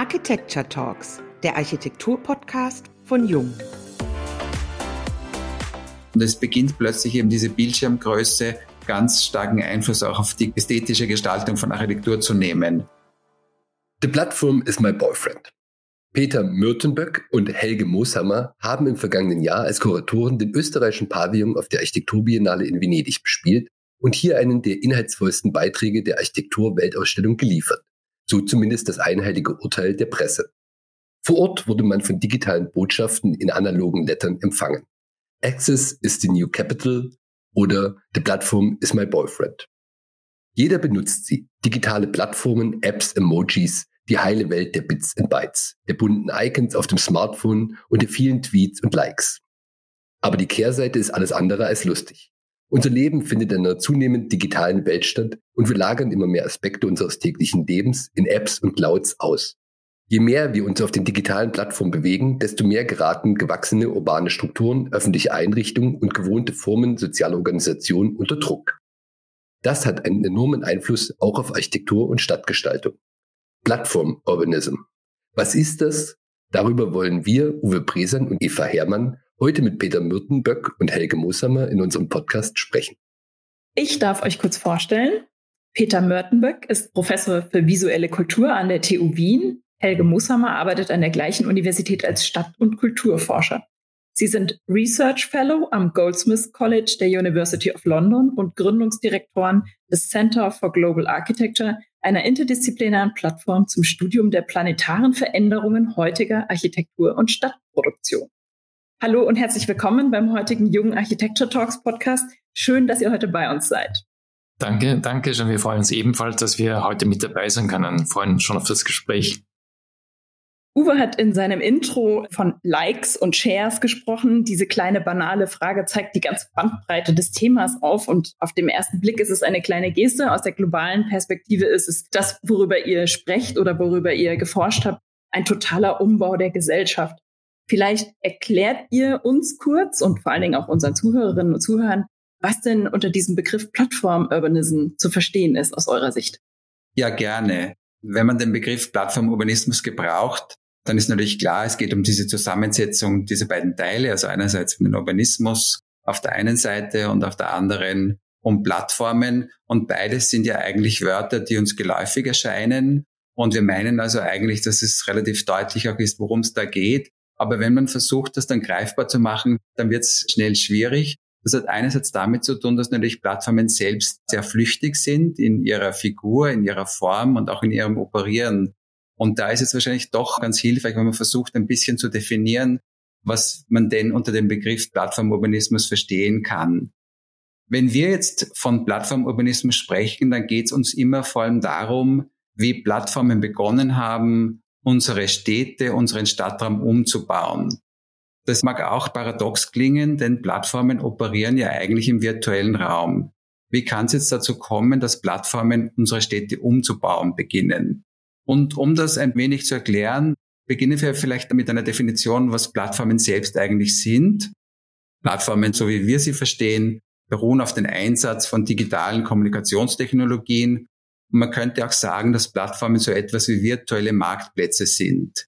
Architecture Talks, der Architektur-Podcast von Jung. Und es beginnt plötzlich eben diese Bildschirmgröße ganz starken Einfluss auch auf die ästhetische Gestaltung von Architektur zu nehmen. The Platform is my boyfriend. Peter Mürtenböck und Helge Mooshammer haben im vergangenen Jahr als Kuratoren den österreichischen Pavillon auf der Architekturbiennale in Venedig bespielt und hier einen der inhaltsvollsten Beiträge der Architektur-Weltausstellung geliefert. So zumindest das einheilige Urteil der Presse. Vor Ort wurde man von digitalen Botschaften in analogen Lettern empfangen. Access is the new capital oder The Platform is my boyfriend. Jeder benutzt sie. Digitale Plattformen, Apps, Emojis, die heile Welt der Bits and Bytes, der bunten Icons auf dem Smartphone und der vielen Tweets und Likes. Aber die Kehrseite ist alles andere als lustig. Unser Leben findet in einer zunehmend digitalen Welt statt und wir lagern immer mehr Aspekte unseres täglichen Lebens in Apps und Clouds aus. Je mehr wir uns auf den digitalen Plattformen bewegen, desto mehr geraten gewachsene urbane Strukturen, öffentliche Einrichtungen und gewohnte Formen sozialer Organisation unter Druck. Das hat einen enormen Einfluss auch auf Architektur und Stadtgestaltung. Plattform Urbanism. Was ist das? Darüber wollen wir, Uwe Bresan und Eva Herrmann, heute mit Peter Mürtenböck und Helge Mooshammer in unserem Podcast sprechen. Ich darf euch kurz vorstellen. Peter Mörtenböck ist Professor für visuelle Kultur an der TU Wien. Helge Mooshammer arbeitet an der gleichen Universität als Stadt- und Kulturforscher. Sie sind Research Fellow am Goldsmiths College der University of London und Gründungsdirektoren des Center for Global Architecture, einer interdisziplinären Plattform zum Studium der planetaren Veränderungen heutiger Architektur und Stadtproduktion. Hallo und herzlich willkommen beim heutigen Jungen Architecture Talks Podcast. Schön, dass ihr heute bei uns seid. Danke, danke schon. Wir freuen uns ebenfalls, dass wir heute mit dabei sein können. Wir freuen uns schon auf das Gespräch. Uwe hat in seinem Intro von Likes und Shares gesprochen. Diese kleine banale Frage zeigt die ganze Bandbreite des Themas auf und auf dem ersten Blick ist es eine kleine Geste. Aus der globalen Perspektive ist es das, worüber ihr sprecht oder worüber ihr geforscht habt, ein totaler Umbau der Gesellschaft. Vielleicht erklärt ihr uns kurz und vor allen Dingen auch unseren Zuhörerinnen und Zuhörern, was denn unter diesem Begriff Plattform-Urbanism zu verstehen ist aus eurer Sicht. Ja, gerne. Wenn man den Begriff Plattform-Urbanismus gebraucht, dann ist natürlich klar, es geht um diese Zusammensetzung dieser beiden Teile, also einerseits um den Urbanismus auf der einen Seite und auf der anderen um Plattformen. Und beides sind ja eigentlich Wörter, die uns geläufig erscheinen. Und wir meinen also eigentlich, dass es relativ deutlich auch ist, worum es da geht. Aber wenn man versucht, das dann greifbar zu machen, dann wird es schnell schwierig. Das hat einerseits damit zu tun, dass natürlich Plattformen selbst sehr flüchtig sind in ihrer Figur, in ihrer Form und auch in ihrem Operieren. Und da ist es wahrscheinlich doch ganz hilfreich, wenn man versucht, ein bisschen zu definieren, was man denn unter dem Begriff Plattformurbanismus verstehen kann. Wenn wir jetzt von Plattformurbanismus sprechen, dann geht es uns immer vor allem darum, wie Plattformen begonnen haben, unsere Städte, unseren Stadtraum umzubauen. Das mag auch paradox klingen, denn Plattformen operieren ja eigentlich im virtuellen Raum. Wie kann es jetzt dazu kommen, dass Plattformen unsere Städte umzubauen beginnen? Und um das ein wenig zu erklären, beginnen wir vielleicht mit einer Definition, was Plattformen selbst eigentlich sind. Plattformen, so wie wir sie verstehen, beruhen auf den Einsatz von digitalen Kommunikationstechnologien man könnte auch sagen, dass Plattformen so etwas wie virtuelle Marktplätze sind.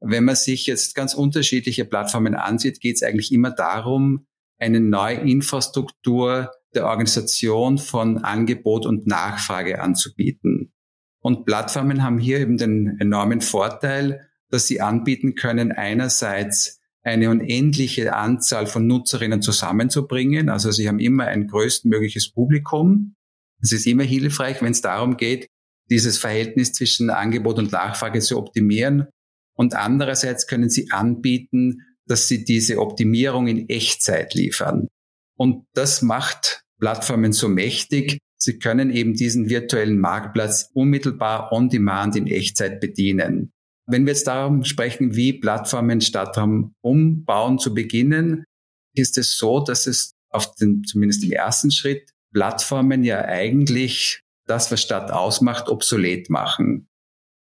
Wenn man sich jetzt ganz unterschiedliche Plattformen ansieht, geht es eigentlich immer darum, eine neue Infrastruktur der Organisation von Angebot und Nachfrage anzubieten. Und Plattformen haben hier eben den enormen Vorteil, dass sie anbieten können, einerseits eine unendliche Anzahl von Nutzerinnen zusammenzubringen. Also sie haben immer ein größtmögliches Publikum. Es ist immer hilfreich, wenn es darum geht, dieses Verhältnis zwischen Angebot und Nachfrage zu optimieren. Und andererseits können sie anbieten, dass sie diese Optimierung in Echtzeit liefern. Und das macht Plattformen so mächtig. Sie können eben diesen virtuellen Marktplatz unmittelbar on demand in Echtzeit bedienen. Wenn wir jetzt darum sprechen, wie Plattformen Stadtraum umbauen zu beginnen, ist es so, dass es auf den, zumindest im ersten Schritt Plattformen ja eigentlich das, was Stadt ausmacht, obsolet machen.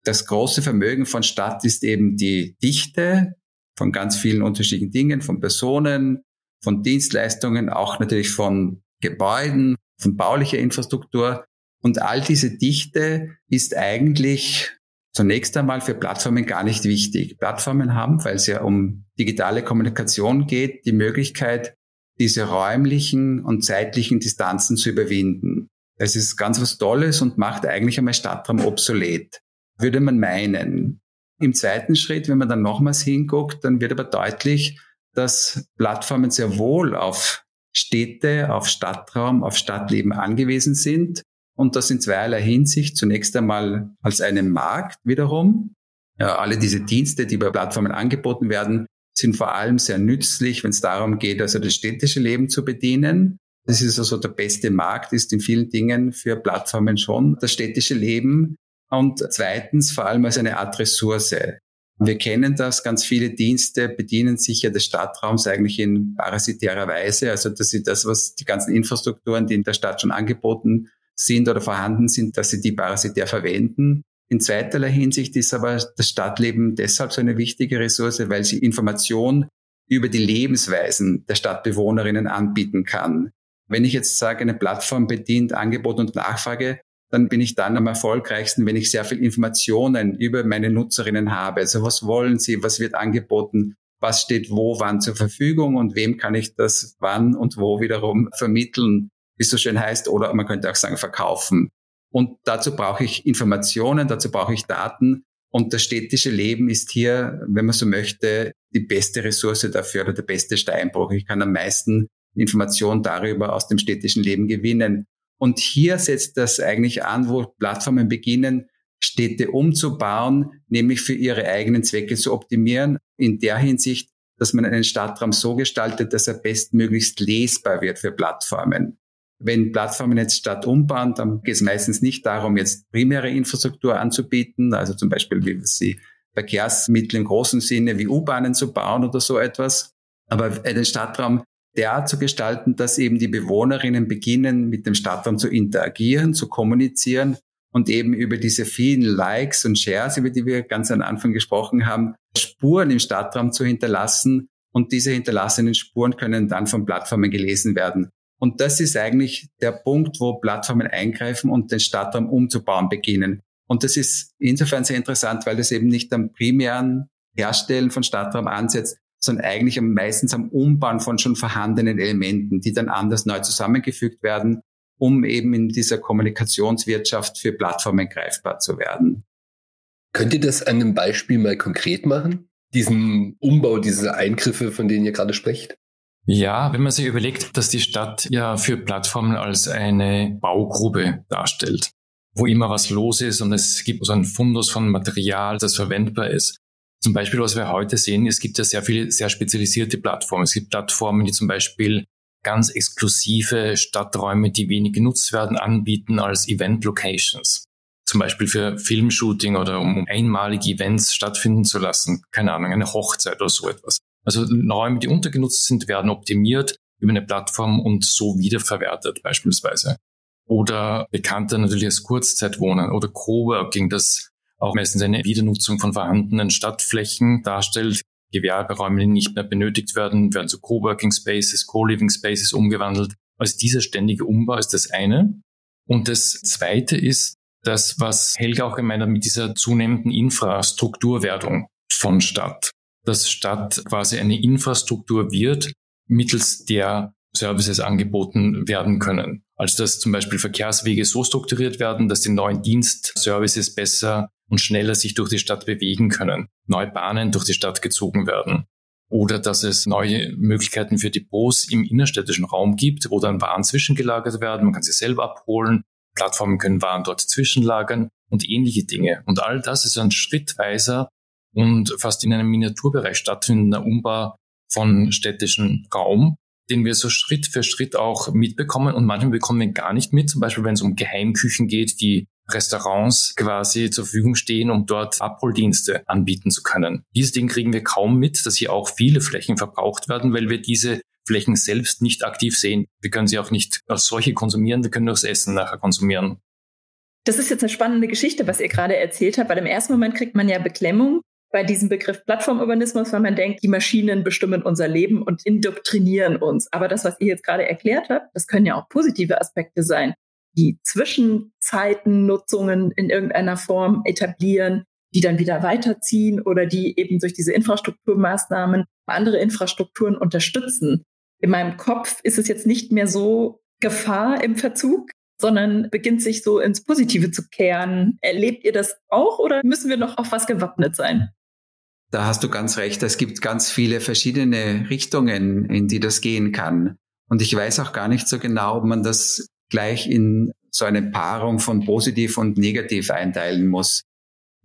Das große Vermögen von Stadt ist eben die Dichte von ganz vielen unterschiedlichen Dingen, von Personen, von Dienstleistungen, auch natürlich von Gebäuden, von baulicher Infrastruktur. Und all diese Dichte ist eigentlich zunächst einmal für Plattformen gar nicht wichtig. Plattformen haben, weil es ja um digitale Kommunikation geht, die Möglichkeit, diese räumlichen und zeitlichen Distanzen zu überwinden. Das ist ganz was Tolles und macht eigentlich einmal Stadtraum obsolet, würde man meinen. Im zweiten Schritt, wenn man dann nochmals hinguckt, dann wird aber deutlich, dass Plattformen sehr wohl auf Städte, auf Stadtraum, auf Stadtleben angewiesen sind und das in zweierlei Hinsicht. Zunächst einmal als einen Markt wiederum. Ja, alle diese Dienste, die bei Plattformen angeboten werden, sind vor allem sehr nützlich, wenn es darum geht, also das städtische Leben zu bedienen. Das ist also der beste Markt, ist in vielen Dingen für Plattformen schon das städtische Leben. Und zweitens vor allem als eine Art Ressource. Wir kennen das, ganz viele Dienste bedienen sich ja des Stadtraums eigentlich in parasitärer Weise. Also dass sie das, was die ganzen Infrastrukturen, die in der Stadt schon angeboten sind oder vorhanden sind, dass sie die parasitär verwenden. In zweiterlei Hinsicht ist aber das Stadtleben deshalb so eine wichtige Ressource, weil sie Information über die Lebensweisen der Stadtbewohnerinnen anbieten kann. Wenn ich jetzt sage, eine Plattform bedient Angebot und Nachfrage, dann bin ich dann am erfolgreichsten, wenn ich sehr viel Informationen über meine Nutzerinnen habe. Also was wollen sie, was wird angeboten, was steht wo, wann zur Verfügung und wem kann ich das wann und wo wiederum vermitteln wie es so schön heißt, oder man könnte auch sagen verkaufen. Und dazu brauche ich Informationen, dazu brauche ich Daten. Und das städtische Leben ist hier, wenn man so möchte, die beste Ressource dafür oder der beste Steinbruch. Ich kann am meisten Informationen darüber aus dem städtischen Leben gewinnen. Und hier setzt das eigentlich an, wo Plattformen beginnen, Städte umzubauen, nämlich für ihre eigenen Zwecke zu optimieren, in der Hinsicht, dass man einen Stadtraum so gestaltet, dass er bestmöglichst lesbar wird für Plattformen. Wenn Plattformen jetzt statt umbauen, dann geht es meistens nicht darum, jetzt primäre Infrastruktur anzubieten, also zum Beispiel wie sie Verkehrsmittel im großen Sinne wie U-Bahnen zu bauen oder so etwas, aber den Stadtraum derart zu gestalten, dass eben die Bewohnerinnen beginnen, mit dem Stadtraum zu interagieren, zu kommunizieren und eben über diese vielen Likes und Shares, über die wir ganz am Anfang gesprochen haben, Spuren im Stadtraum zu hinterlassen. Und diese hinterlassenen Spuren können dann von Plattformen gelesen werden. Und das ist eigentlich der Punkt, wo Plattformen eingreifen und den Stadtraum umzubauen beginnen. Und das ist insofern sehr interessant, weil das eben nicht am primären Herstellen von Stadtraum ansetzt, sondern eigentlich meistens am Umbauen von schon vorhandenen Elementen, die dann anders neu zusammengefügt werden, um eben in dieser Kommunikationswirtschaft für Plattformen greifbar zu werden. Könnt ihr das an einem Beispiel mal konkret machen? Diesen Umbau, diese Eingriffe, von denen ihr gerade sprecht? Ja, wenn man sich überlegt, dass die Stadt ja für Plattformen als eine Baugrube darstellt, wo immer was los ist und es gibt so einen Fundus von Material, das verwendbar ist. Zum Beispiel, was wir heute sehen, es gibt ja sehr viele sehr spezialisierte Plattformen. Es gibt Plattformen, die zum Beispiel ganz exklusive Stadträume, die wenig genutzt werden, anbieten als Event Locations. Zum Beispiel für Filmshooting oder um einmalige Events stattfinden zu lassen. Keine Ahnung, eine Hochzeit oder so etwas. Also Räume, die untergenutzt sind, werden optimiert über eine Plattform und so wiederverwertet beispielsweise. Oder bekannter natürlich als Kurzzeitwohnen oder Coworking, das auch meistens eine Wiedernutzung von vorhandenen Stadtflächen darstellt. Gewerberäume, die nicht mehr benötigt werden, werden zu Coworking Spaces, Co-Living Spaces umgewandelt. Also dieser ständige Umbau ist das eine. Und das zweite ist das, was Helga auch gemeint hat mit dieser zunehmenden Infrastrukturwertung von Stadt dass Stadt quasi eine Infrastruktur wird, mittels der Services angeboten werden können. Also dass zum Beispiel Verkehrswege so strukturiert werden, dass die neuen Dienstservices besser und schneller sich durch die Stadt bewegen können, neue Bahnen durch die Stadt gezogen werden. Oder dass es neue Möglichkeiten für Depots im innerstädtischen Raum gibt, wo dann Waren zwischengelagert werden, man kann sie selber abholen, Plattformen können Waren dort zwischenlagern und ähnliche Dinge. Und all das ist ein schrittweiser und fast in einem Miniaturbereich stattfindender Umbau von städtischen Raum, den wir so Schritt für Schritt auch mitbekommen und manchmal bekommen wir gar nicht mit, zum Beispiel wenn es um Geheimküchen geht, die Restaurants quasi zur Verfügung stehen, um dort Abholdienste anbieten zu können. Dieses Ding kriegen wir kaum mit, dass hier auch viele Flächen verbraucht werden, weil wir diese Flächen selbst nicht aktiv sehen. Wir können sie auch nicht als solche konsumieren, wir können nur das Essen nachher konsumieren. Das ist jetzt eine spannende Geschichte, was ihr gerade erzählt habt, weil im ersten Moment kriegt man ja Beklemmung, bei diesem Begriff Plattformurbanismus, weil man denkt, die Maschinen bestimmen unser Leben und indoktrinieren uns. Aber das, was ihr jetzt gerade erklärt habt, das können ja auch positive Aspekte sein, die Zwischenzeitennutzungen in irgendeiner Form etablieren, die dann wieder weiterziehen oder die eben durch diese Infrastrukturmaßnahmen andere Infrastrukturen unterstützen. In meinem Kopf ist es jetzt nicht mehr so Gefahr im Verzug, sondern beginnt sich so ins Positive zu kehren. Erlebt ihr das auch oder müssen wir noch auf was gewappnet sein? Da hast du ganz recht. Es gibt ganz viele verschiedene Richtungen, in die das gehen kann. Und ich weiß auch gar nicht so genau, ob man das gleich in so eine Paarung von positiv und negativ einteilen muss.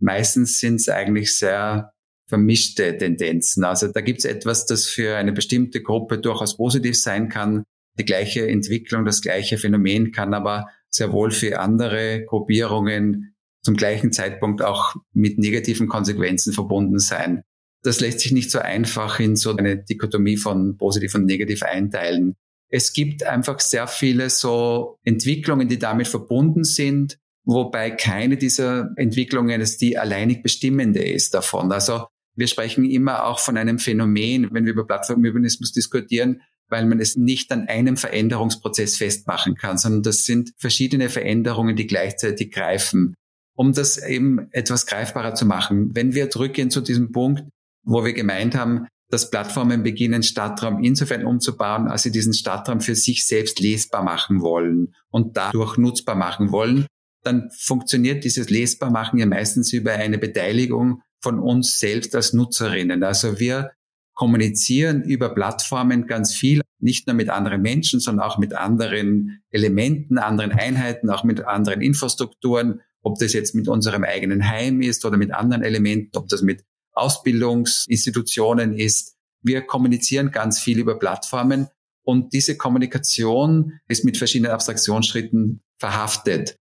Meistens sind es eigentlich sehr vermischte Tendenzen. Also da gibt es etwas, das für eine bestimmte Gruppe durchaus positiv sein kann. Die gleiche Entwicklung, das gleiche Phänomen kann aber sehr wohl für andere Gruppierungen zum gleichen Zeitpunkt auch mit negativen Konsequenzen verbunden sein. Das lässt sich nicht so einfach in so eine Dichotomie von positiv und negativ einteilen. Es gibt einfach sehr viele so Entwicklungen, die damit verbunden sind, wobei keine dieser Entwicklungen es die alleinig bestimmende ist davon. Also wir sprechen immer auch von einem Phänomen, wenn wir über Plattformurbanismus diskutieren, weil man es nicht an einem Veränderungsprozess festmachen kann, sondern das sind verschiedene Veränderungen, die gleichzeitig greifen. Um das eben etwas greifbarer zu machen, wenn wir zurückgehen zu diesem Punkt, wo wir gemeint haben, dass Plattformen beginnen, Stadtraum insofern umzubauen, als sie diesen Stadtraum für sich selbst lesbar machen wollen und dadurch nutzbar machen wollen, dann funktioniert dieses Lesbarmachen ja meistens über eine Beteiligung von uns selbst als Nutzerinnen. Also wir kommunizieren über Plattformen ganz viel, nicht nur mit anderen Menschen, sondern auch mit anderen Elementen, anderen Einheiten, auch mit anderen Infrastrukturen, ob das jetzt mit unserem eigenen Heim ist oder mit anderen Elementen, ob das mit Ausbildungsinstitutionen ist. Wir kommunizieren ganz viel über Plattformen und diese Kommunikation ist mit verschiedenen Abstraktionsschritten verhaftet.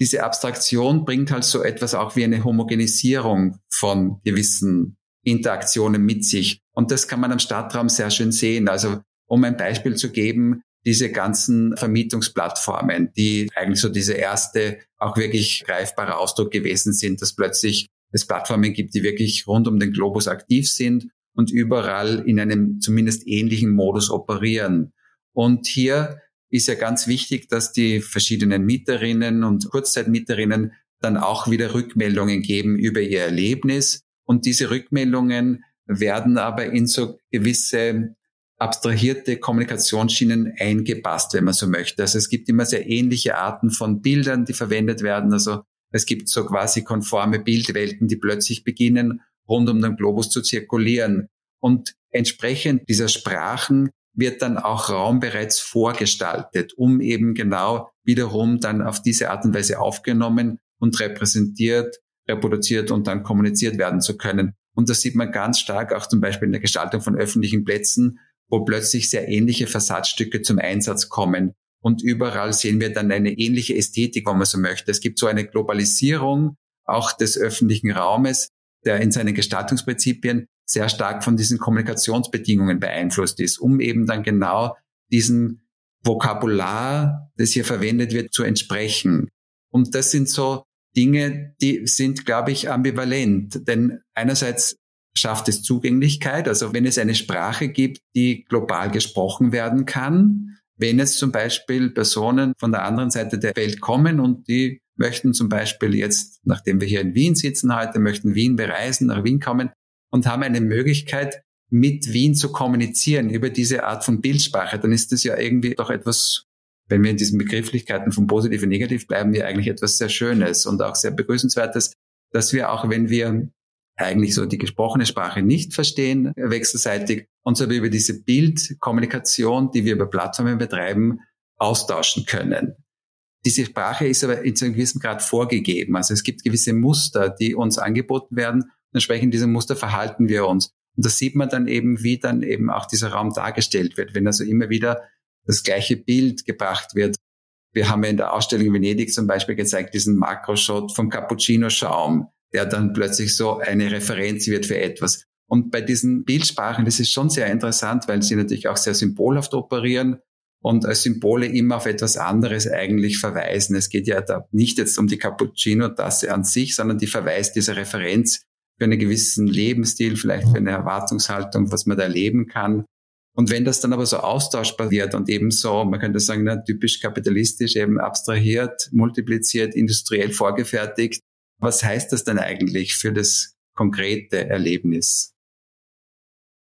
Diese Abstraktion bringt halt so etwas auch wie eine Homogenisierung von gewissen Interaktionen mit sich. Und das kann man am Stadtraum sehr schön sehen. Also um ein Beispiel zu geben, diese ganzen Vermietungsplattformen, die eigentlich so diese erste auch wirklich greifbare Ausdruck gewesen sind, dass plötzlich es Plattformen gibt, die wirklich rund um den Globus aktiv sind und überall in einem zumindest ähnlichen Modus operieren. Und hier ist ja ganz wichtig, dass die verschiedenen Mieterinnen und Kurzzeitmieterinnen dann auch wieder Rückmeldungen geben über ihr Erlebnis. Und diese Rückmeldungen werden aber in so gewisse abstrahierte Kommunikationsschienen eingepasst, wenn man so möchte. Also es gibt immer sehr ähnliche Arten von Bildern, die verwendet werden. Also es gibt so quasi konforme Bildwelten, die plötzlich beginnen, rund um den Globus zu zirkulieren. Und entsprechend dieser Sprachen wird dann auch Raum bereits vorgestaltet, um eben genau wiederum dann auf diese Art und Weise aufgenommen und repräsentiert, reproduziert und dann kommuniziert werden zu können. Und das sieht man ganz stark auch zum Beispiel in der Gestaltung von öffentlichen Plätzen, wo plötzlich sehr ähnliche Fassadstücke zum Einsatz kommen. Und überall sehen wir dann eine ähnliche Ästhetik, wenn man so möchte. Es gibt so eine Globalisierung auch des öffentlichen Raumes, der in seinen Gestaltungsprinzipien sehr stark von diesen Kommunikationsbedingungen beeinflusst ist, um eben dann genau diesem Vokabular, das hier verwendet wird, zu entsprechen. Und das sind so Dinge, die sind, glaube ich, ambivalent. Denn einerseits schafft es Zugänglichkeit, also wenn es eine Sprache gibt, die global gesprochen werden kann, wenn jetzt zum Beispiel Personen von der anderen Seite der Welt kommen und die möchten zum Beispiel jetzt, nachdem wir hier in Wien sitzen heute, möchten Wien bereisen, nach Wien kommen und haben eine Möglichkeit, mit Wien zu kommunizieren über diese Art von Bildsprache, dann ist das ja irgendwie doch etwas, wenn wir in diesen Begrifflichkeiten von positiv und negativ bleiben, ja eigentlich etwas sehr Schönes und auch sehr begrüßenswertes, dass wir auch, wenn wir eigentlich so die gesprochene Sprache nicht verstehen, wechselseitig, uns aber über diese Bildkommunikation, die wir über Plattformen betreiben, austauschen können. Diese Sprache ist aber in einem gewissen Grad vorgegeben. Also es gibt gewisse Muster, die uns angeboten werden. Entsprechend diesem Muster verhalten wir uns. Und das sieht man dann eben, wie dann eben auch dieser Raum dargestellt wird, wenn also immer wieder das gleiche Bild gebracht wird. Wir haben ja in der Ausstellung in Venedig zum Beispiel gezeigt, diesen Makroshot vom Cappuccino-Schaum der dann plötzlich so eine Referenz wird für etwas. Und bei diesen Bildsprachen, das ist schon sehr interessant, weil sie natürlich auch sehr symbolhaft operieren und als Symbole immer auf etwas anderes eigentlich verweisen. Es geht ja da nicht jetzt um die Cappuccino-Tasse an sich, sondern die verweist diese Referenz für einen gewissen Lebensstil, vielleicht für eine Erwartungshaltung, was man da erleben kann. Und wenn das dann aber so austauschbar wird und eben so, man könnte sagen, na, typisch kapitalistisch, eben abstrahiert, multipliziert, industriell vorgefertigt, Was heißt das denn eigentlich für das konkrete Erlebnis?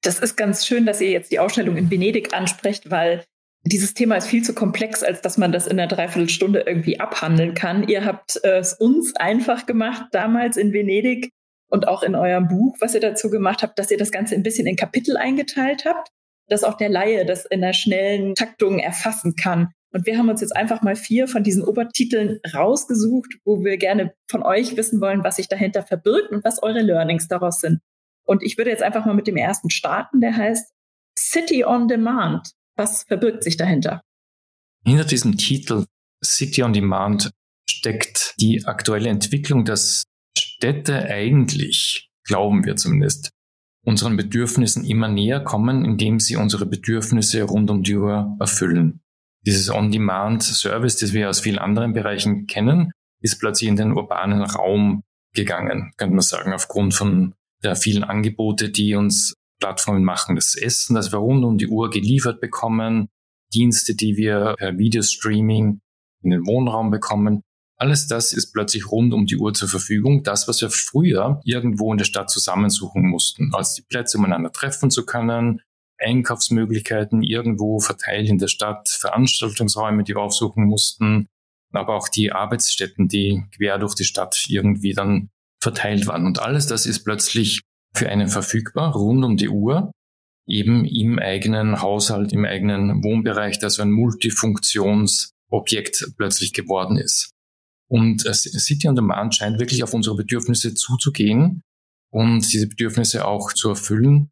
Das ist ganz schön, dass ihr jetzt die Ausstellung in Venedig ansprecht, weil dieses Thema ist viel zu komplex, als dass man das in einer Dreiviertelstunde irgendwie abhandeln kann. Ihr habt es uns einfach gemacht, damals in Venedig und auch in eurem Buch, was ihr dazu gemacht habt, dass ihr das Ganze ein bisschen in Kapitel eingeteilt habt, dass auch der Laie das in einer schnellen Taktung erfassen kann. Und wir haben uns jetzt einfach mal vier von diesen Obertiteln rausgesucht, wo wir gerne von euch wissen wollen, was sich dahinter verbirgt und was eure Learnings daraus sind. Und ich würde jetzt einfach mal mit dem ersten starten, der heißt City on Demand. Was verbirgt sich dahinter? Hinter diesem Titel City on Demand steckt die aktuelle Entwicklung, dass Städte eigentlich, glauben wir zumindest, unseren Bedürfnissen immer näher kommen, indem sie unsere Bedürfnisse rund um die Uhr erfüllen. Dieses On-Demand-Service, das wir aus vielen anderen Bereichen kennen, ist plötzlich in den urbanen Raum gegangen, könnte man sagen, aufgrund von der vielen Angebote, die uns Plattformen machen, das Essen, das wir rund um die Uhr geliefert bekommen, Dienste, die wir per Videostreaming in den Wohnraum bekommen. Alles das ist plötzlich rund um die Uhr zur Verfügung. Das, was wir früher irgendwo in der Stadt zusammensuchen mussten, als die Plätze, um einander treffen zu können, Einkaufsmöglichkeiten irgendwo verteilt in der Stadt, Veranstaltungsräume, die wir aufsuchen mussten, aber auch die Arbeitsstätten, die quer durch die Stadt irgendwie dann verteilt waren. Und alles das ist plötzlich für einen verfügbar, rund um die Uhr, eben im eigenen Haushalt, im eigenen Wohnbereich, das so ein Multifunktionsobjekt plötzlich geworden ist. Und City on Demand scheint wirklich auf unsere Bedürfnisse zuzugehen und diese Bedürfnisse auch zu erfüllen.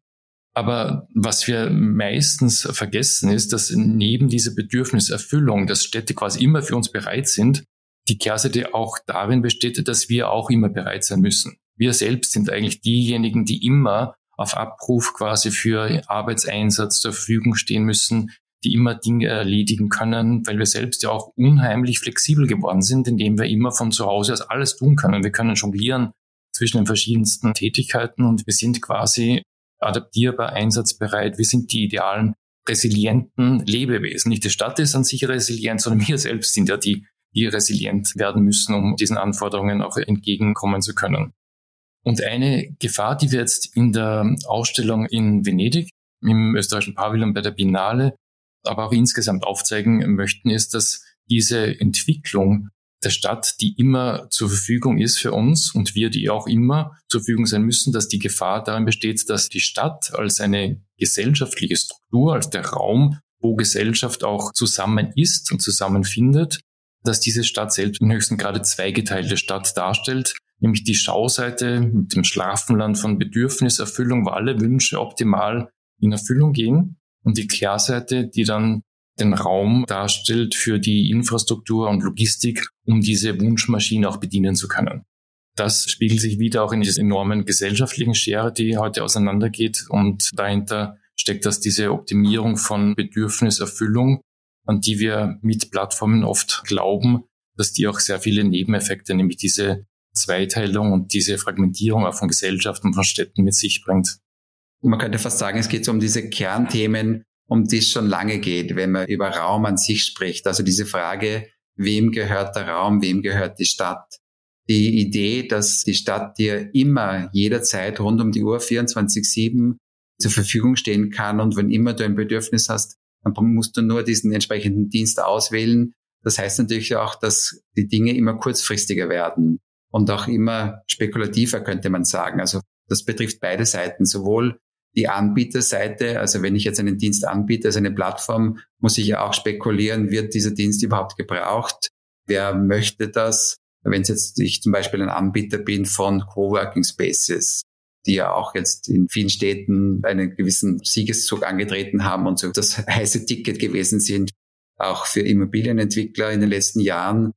Aber was wir meistens vergessen ist, dass neben dieser Bedürfniserfüllung, dass Städte quasi immer für uns bereit sind, die Kehrseite auch darin besteht, dass wir auch immer bereit sein müssen. Wir selbst sind eigentlich diejenigen, die immer auf Abruf quasi für Arbeitseinsatz zur Verfügung stehen müssen, die immer Dinge erledigen können, weil wir selbst ja auch unheimlich flexibel geworden sind, indem wir immer von zu Hause aus alles tun können. Wir können jonglieren zwischen den verschiedensten Tätigkeiten und wir sind quasi adaptierbar, einsatzbereit. Wir sind die idealen, resilienten Lebewesen. Nicht die Stadt ist an sich resilient, sondern wir selbst sind ja die, die resilient werden müssen, um diesen Anforderungen auch entgegenkommen zu können. Und eine Gefahr, die wir jetzt in der Ausstellung in Venedig im österreichischen Pavillon bei der Biennale, aber auch insgesamt aufzeigen möchten, ist, dass diese Entwicklung der Stadt, die immer zur Verfügung ist für uns und wir, die auch immer zur Verfügung sein müssen, dass die Gefahr darin besteht, dass die Stadt als eine gesellschaftliche Struktur, als der Raum, wo Gesellschaft auch zusammen ist und zusammenfindet, dass diese Stadt selbst im höchsten Grade zweigeteilte Stadt darstellt, nämlich die Schauseite mit dem Schlafenland von Bedürfniserfüllung, wo alle Wünsche optimal in Erfüllung gehen und die Kehrseite, die dann den Raum darstellt für die Infrastruktur und Logistik, um diese Wunschmaschine auch bedienen zu können. Das spiegelt sich wieder auch in dieser enormen gesellschaftlichen Schere, die heute auseinandergeht und dahinter steckt das diese Optimierung von Bedürfniserfüllung, an die wir mit Plattformen oft glauben, dass die auch sehr viele Nebeneffekte, nämlich diese Zweiteilung und diese Fragmentierung auch von Gesellschaften von Städten mit sich bringt. Man könnte fast sagen, es geht so um diese Kernthemen, um die es schon lange geht, wenn man über Raum an sich spricht. Also diese Frage, wem gehört der Raum, wem gehört die Stadt? Die Idee, dass die Stadt dir immer, jederzeit rund um die Uhr 24-7 zur Verfügung stehen kann und wenn immer du ein Bedürfnis hast, dann musst du nur diesen entsprechenden Dienst auswählen. Das heißt natürlich auch, dass die Dinge immer kurzfristiger werden und auch immer spekulativer, könnte man sagen. Also das betrifft beide Seiten, sowohl die Anbieterseite, also wenn ich jetzt einen Dienst anbiete, also eine Plattform, muss ich ja auch spekulieren, wird dieser Dienst überhaupt gebraucht? Wer möchte das? Wenn jetzt ich zum Beispiel ein Anbieter bin von Coworking Spaces, die ja auch jetzt in vielen Städten einen gewissen Siegeszug angetreten haben und so das heiße Ticket gewesen sind, auch für Immobilienentwickler in den letzten Jahren.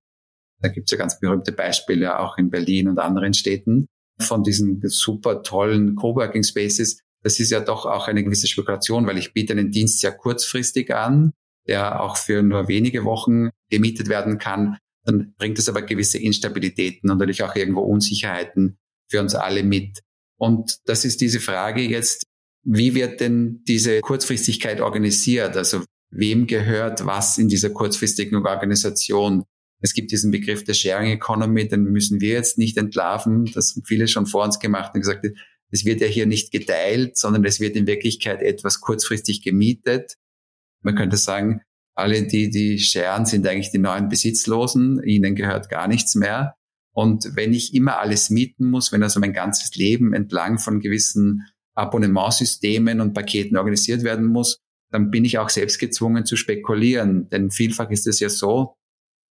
Da gibt es ja ganz berühmte Beispiele auch in Berlin und anderen Städten von diesen super tollen Coworking Spaces, das ist ja doch auch eine gewisse Spekulation, weil ich biete einen Dienst sehr kurzfristig an, der auch für nur wenige Wochen gemietet werden kann. Dann bringt es aber gewisse Instabilitäten und natürlich auch irgendwo Unsicherheiten für uns alle mit. Und das ist diese Frage jetzt, wie wird denn diese Kurzfristigkeit organisiert? Also wem gehört was in dieser kurzfristigen Organisation? Es gibt diesen Begriff der Sharing Economy, den müssen wir jetzt nicht entlarven. Das haben viele schon vor uns gemacht und gesagt, es wird ja hier nicht geteilt, sondern es wird in Wirklichkeit etwas kurzfristig gemietet. Man könnte sagen, alle, die die sharen, sind eigentlich die neuen Besitzlosen. Ihnen gehört gar nichts mehr. Und wenn ich immer alles mieten muss, wenn also mein ganzes Leben entlang von gewissen Abonnementsystemen und Paketen organisiert werden muss, dann bin ich auch selbst gezwungen zu spekulieren. Denn vielfach ist es ja so,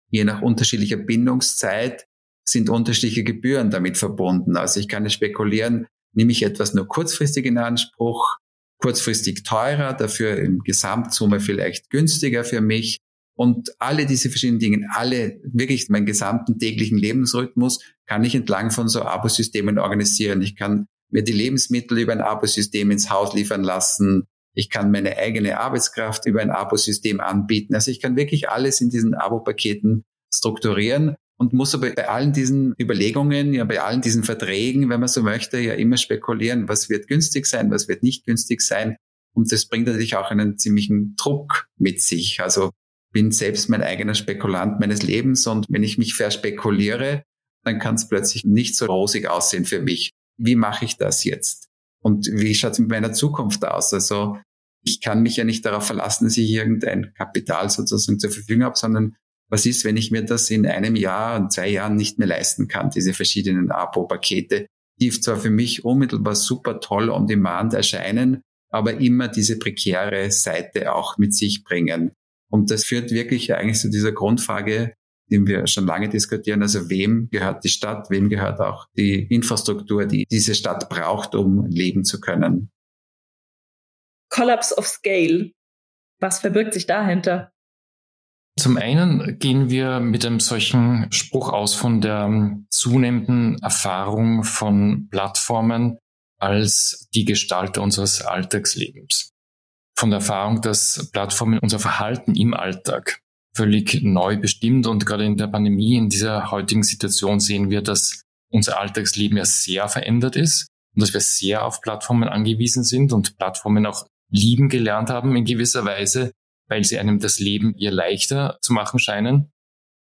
je nach unterschiedlicher Bindungszeit sind unterschiedliche Gebühren damit verbunden. Also ich kann spekulieren, nehme ich etwas nur kurzfristig in Anspruch, kurzfristig teurer, dafür im Gesamtsumme vielleicht günstiger für mich. Und alle diese verschiedenen Dinge, alle wirklich meinen gesamten täglichen Lebensrhythmus kann ich entlang von so Abosystemen organisieren. Ich kann mir die Lebensmittel über ein Abosystem ins Haus liefern lassen. Ich kann meine eigene Arbeitskraft über ein Abosystem anbieten. Also ich kann wirklich alles in diesen Abo-Paketen strukturieren und muss aber bei allen diesen Überlegungen, ja bei allen diesen Verträgen, wenn man so möchte, ja immer spekulieren, was wird günstig sein, was wird nicht günstig sein. Und das bringt natürlich auch einen ziemlichen Druck mit sich. Also bin selbst mein eigener Spekulant meines Lebens und wenn ich mich verspekuliere, dann kann es plötzlich nicht so rosig aussehen für mich. Wie mache ich das jetzt? Und wie schaut es mit meiner Zukunft aus? Also ich kann mich ja nicht darauf verlassen, dass ich irgendein Kapital sozusagen zur Verfügung habe, sondern was ist, wenn ich mir das in einem Jahr und zwei Jahren nicht mehr leisten kann, diese verschiedenen Abo-Pakete, die zwar für mich unmittelbar super toll on demand erscheinen, aber immer diese prekäre Seite auch mit sich bringen. Und das führt wirklich eigentlich zu dieser Grundfrage, die wir schon lange diskutieren. Also wem gehört die Stadt? Wem gehört auch die Infrastruktur, die diese Stadt braucht, um leben zu können? Collapse of Scale. Was verbirgt sich dahinter? Zum einen gehen wir mit einem solchen Spruch aus von der zunehmenden Erfahrung von Plattformen als die Gestalter unseres Alltagslebens. Von der Erfahrung, dass Plattformen unser Verhalten im Alltag völlig neu bestimmt und gerade in der Pandemie, in dieser heutigen Situation sehen wir, dass unser Alltagsleben ja sehr verändert ist und dass wir sehr auf Plattformen angewiesen sind und Plattformen auch lieben gelernt haben in gewisser Weise, weil sie einem das Leben ihr leichter zu machen scheinen.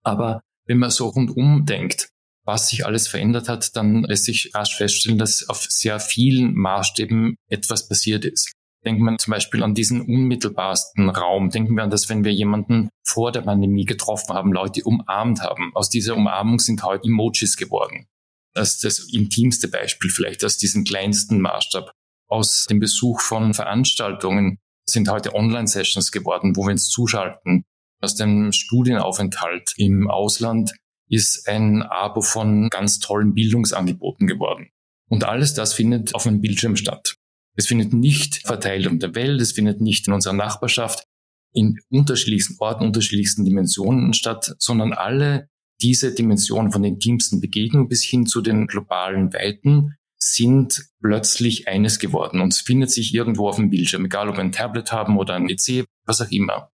Aber wenn man so rundum denkt, was sich alles verändert hat, dann lässt sich rasch feststellen, dass auf sehr vielen Maßstäben etwas passiert ist. Denkt man zum Beispiel an diesen unmittelbarsten Raum. Denken wir an das, wenn wir jemanden vor der Pandemie getroffen haben, Leute umarmt haben. Aus dieser Umarmung sind heute Emojis geworden. Das ist das intimste Beispiel vielleicht aus diesem kleinsten Maßstab. Aus dem Besuch von Veranstaltungen sind heute Online-Sessions geworden, wo wir uns zuschalten. Aus dem Studienaufenthalt im Ausland ist ein Abo von ganz tollen Bildungsangeboten geworden. Und alles das findet auf einem Bildschirm statt. Es findet nicht verteilt um der Welt, es findet nicht in unserer Nachbarschaft in unterschiedlichsten Orten, unterschiedlichsten Dimensionen statt, sondern alle diese Dimensionen von den intimsten Begegnungen bis hin zu den globalen Weiten sind plötzlich eines geworden und findet sich irgendwo auf dem Bildschirm, egal ob wir ein Tablet haben oder ein PC, was auch immer.